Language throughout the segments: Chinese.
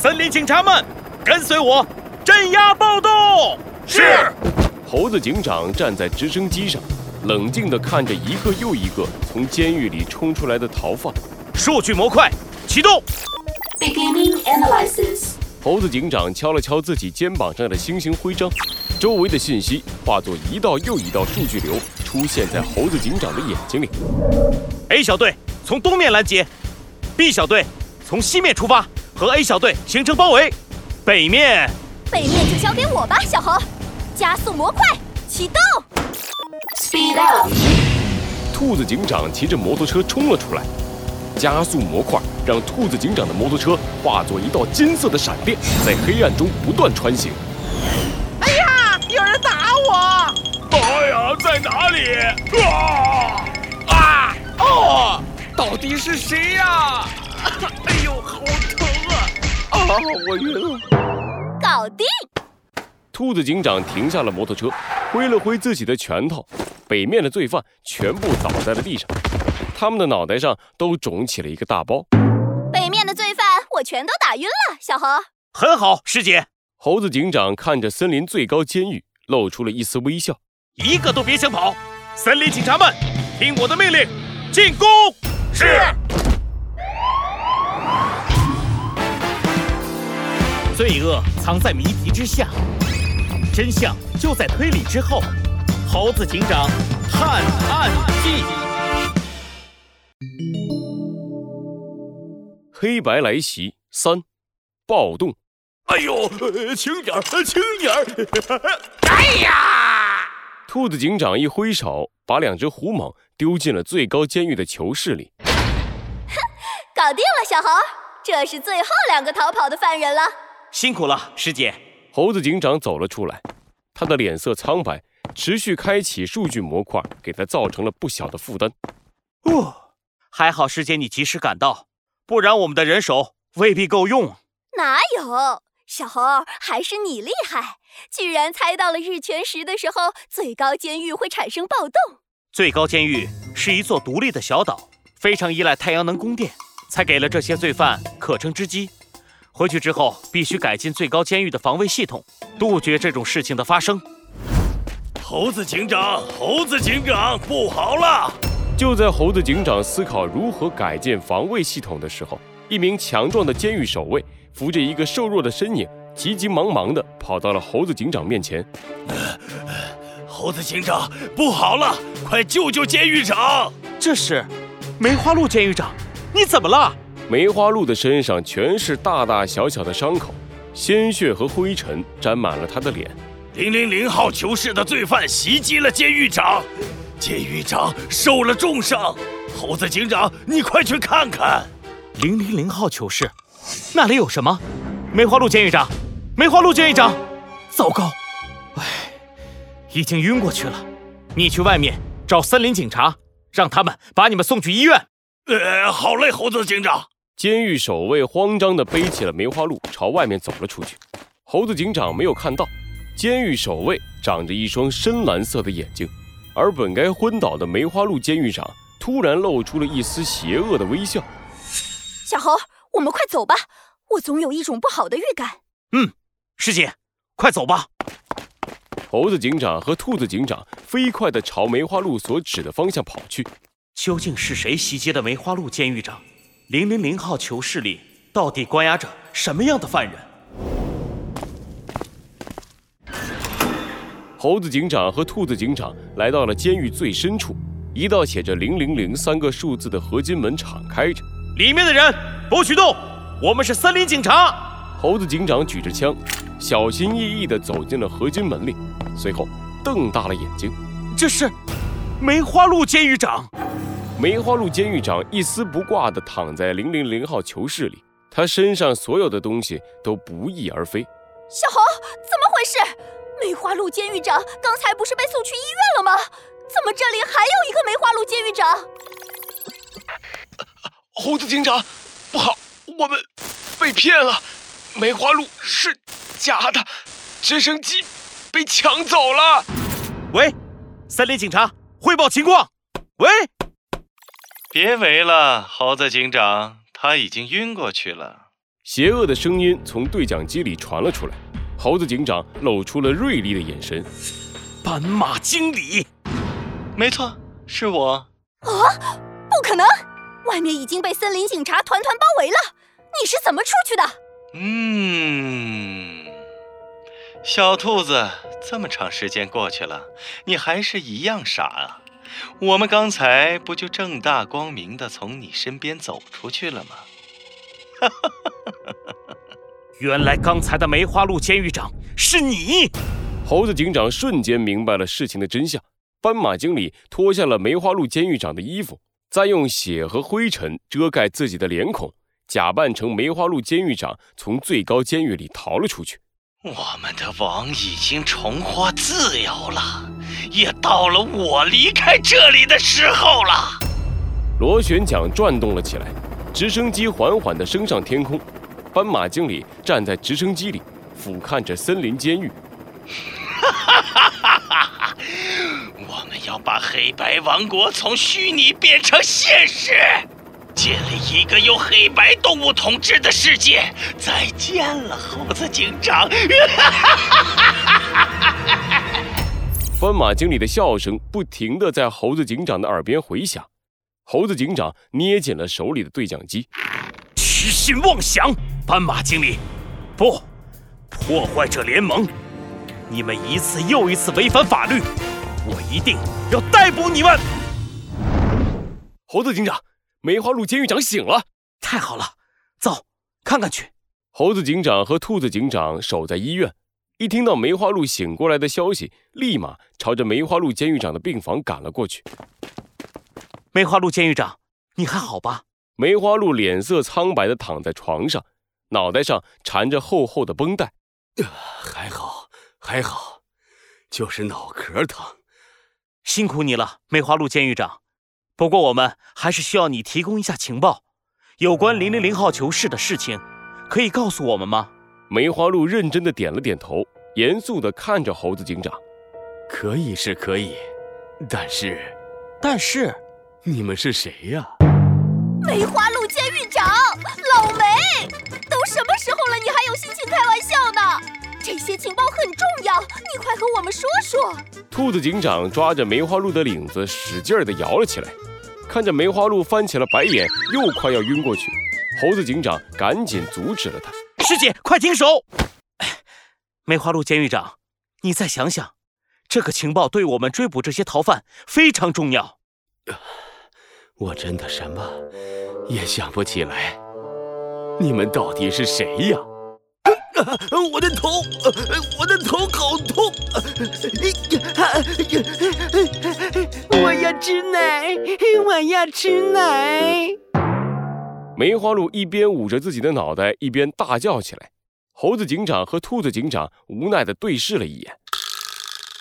森林警察们，跟随我，镇压暴动。是。猴子警长站在直升机上，冷静地看着一个又一个从监狱里冲出来的逃犯。数据模块启动。Beginning analysis。猴子警长敲了敲自己肩膀上的星星徽章，周围的信息化作一道又一道数据流，出现在猴子警长的眼睛里。A 小队从东面拦截，B 小队从西面出发，和 A 小队形成包围。北面，北面就交给我吧，小猴。加速模块启动。Speed up。兔子警长骑着摩托车冲了出来。加速模块让兔子警长的摩托车化作一道金色的闪电，在黑暗中不断穿行。哎呀，有人打我！哎呀，在哪里？啊啊哦！到底是谁呀？哎呦，好疼我晕了。搞定！兔子警长停下了摩托车，挥了挥自己的拳头，北面的罪犯全部倒在了地上。他们的脑袋上都肿起了一个大包。北面的罪犯我全都打晕了，小猴。很好，师姐。猴子警长看着森林最高监狱，露出了一丝微笑。一个都别想跑！森林警察们，听我的命令，进攻！是。罪恶藏在谜题之下，真相就在推理之后。猴子警长探案记。黑白来袭三，暴动！哎呦，轻点儿，轻点儿！哎呀！兔子警长一挥手，把两只狐蟒丢进了最高监狱的囚室里。哼，搞定了，小猴，这是最后两个逃跑的犯人了。辛苦了，师姐。猴子警长走了出来，他的脸色苍白，持续开启数据模块，给他造成了不小的负担。哦，还好师姐你及时赶到。不然我们的人手未必够用。哪有小猴，还是你厉害，居然猜到了日全食的时候最高监狱会产生暴动。最高监狱是一座独立的小岛，非常依赖太阳能供电，才给了这些罪犯可乘之机。回去之后必须改进最高监狱的防卫系统，杜绝这种事情的发生。猴子警长，猴子警长，不好了！就在猴子警长思考如何改建防卫系统的时候，一名强壮的监狱守卫扶着一个瘦弱的身影，急急忙忙地跑到了猴子警长面前。猴子警长，不好了，快救救监狱长！这是梅花鹿监狱长，你怎么了？梅花鹿的身上全是大大小小的伤口，鲜血和灰尘沾满了他的脸。零零零号囚室的罪犯袭击了监狱长。监狱长受了重伤，猴子警长，你快去看看。零零零号囚室，那里有什么？梅花鹿监狱长，梅花鹿监狱长，糟糕，唉，已经晕过去了。你去外面找森林警察，让他们把你们送去医院。呃，好嘞，猴子警长。监狱守卫慌张地背起了梅花鹿，朝外面走了出去。猴子警长没有看到，监狱守卫长着一双深蓝色的眼睛。而本该昏倒的梅花鹿监狱长突然露出了一丝邪恶的微笑。小猴，我们快走吧，我总有一种不好的预感。嗯，师姐，快走吧。猴子警长和兔子警长飞快地朝梅花鹿所指的方向跑去。究竟是谁袭击的梅花鹿监狱长？零零零号囚室里到底关押着什么样的犯人？猴子警长和兔子警长来到了监狱最深处，一道写着“零零零”三个数字的合金门敞开着，里面的人不许动，我们是森林警察。猴子警长举着枪，小心翼翼地走进了合金门里，随后瞪大了眼睛：“这是梅花鹿监狱长。”梅花鹿监狱长一丝不挂地躺在零零零号囚室里，他身上所有的东西都不翼而飞。小猴，怎么回事？梅花鹿监狱长刚才不是被送去医院了吗？怎么这里还有一个梅花鹿监狱长？猴子警长，不好，我们被骗了，梅花鹿是假的，直升机被抢走了。喂，森林警察，汇报情况。喂，别围了，猴子警长，他已经晕过去了。邪恶的声音从对讲机里传了出来，猴子警长露出了锐利的眼神。斑马经理，没错，是我。啊不可能！外面已经被森林警察团团包围了，你是怎么出去的？嗯，小兔子，这么长时间过去了，你还是一样傻啊！我们刚才不就正大光明的从你身边走出去了吗？哈哈哈哈哈哈！原来刚才的梅花鹿监狱长是你！猴子警长瞬间明白了事情的真相。斑马经理脱下了梅花鹿监狱长的衣服，再用血和灰尘遮盖自己的脸孔，假扮成梅花鹿监狱长，从最高监狱里逃了出去。我们的王已经重获自由了，也到了我离开这里的时候了。螺旋桨转动了起来，直升机缓缓地升上天空。斑马经理站在直升机里，俯瞰着森林监狱。哈哈哈哈哈哈！我们要把黑白王国从虚拟变成现实，建立一个由黑白动物统治的世界。再见了，猴子警长！哈哈哈哈哈哈！斑马经理的笑声不停地在猴子警长的耳边回响。猴子警长捏紧了手里的对讲机，痴心妄想！斑马经理，不，破坏者联盟。你们一次又一次违反法律，我一定要逮捕你们！猴子警长，梅花鹿监狱长醒了，太好了，走，看看去。猴子警长和兔子警长守在医院，一听到梅花鹿醒过来的消息，立马朝着梅花鹿监狱长的病房赶了过去。梅花鹿监狱长，你还好吧？梅花鹿脸色苍白的躺在床上，脑袋上缠着厚厚的绷带，呃还好。还好，就是脑壳疼。辛苦你了，梅花鹿监狱长。不过我们还是需要你提供一下情报，有关零零零号囚室的事情，可以告诉我们吗？梅花鹿认真的点了点头，严肃的看着猴子警长。可以是可以，但是，但是，你们是谁呀？梅花鹿监狱长，老梅，都什么时候了，你还有心情开玩笑呢？这些情报很重要，你快和我们说说。兔子警长抓着梅花鹿的领子，使劲地摇了起来。看着梅花鹿翻起了白眼，又快要晕过去，猴子警长赶紧阻止了他。师姐，快停手！梅花鹿监狱长，你再想想，这个情报对我们追捕这些逃犯非常重要。我真的什么也想不起来。你们到底是谁呀？我的头，我的头好痛！我要吃奶，我要吃奶！梅花鹿一边捂着自己的脑袋，一边大叫起来。猴子警长和兔子警长无奈地对视了一眼。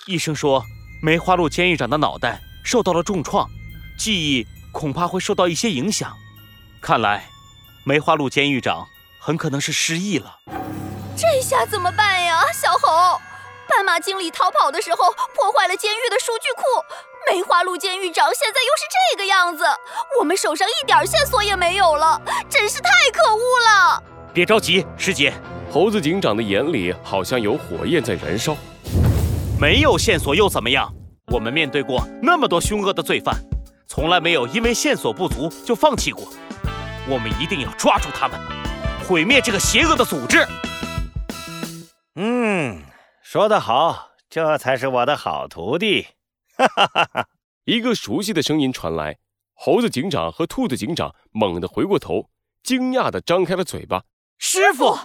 医生说，梅花鹿监狱长的脑袋受到了重创，记忆恐怕会受到一些影响。看来，梅花鹿监狱长很可能是失忆了。这下怎么办呀，小猴？斑马经理逃跑的时候破坏了监狱的数据库，梅花鹿监狱长现在又是这个样子，我们手上一点线索也没有了，真是太可恶了！别着急，师姐。猴子警长的眼里好像有火焰在燃烧。没有线索又怎么样？我们面对过那么多凶恶的罪犯，从来没有因为线索不足就放弃过。我们一定要抓住他们，毁灭这个邪恶的组织。嗯，说得好，这才是我的好徒弟。哈哈哈哈！一个熟悉的声音传来，猴子警长和兔子警长猛地回过头，惊讶地张开了嘴巴。师傅，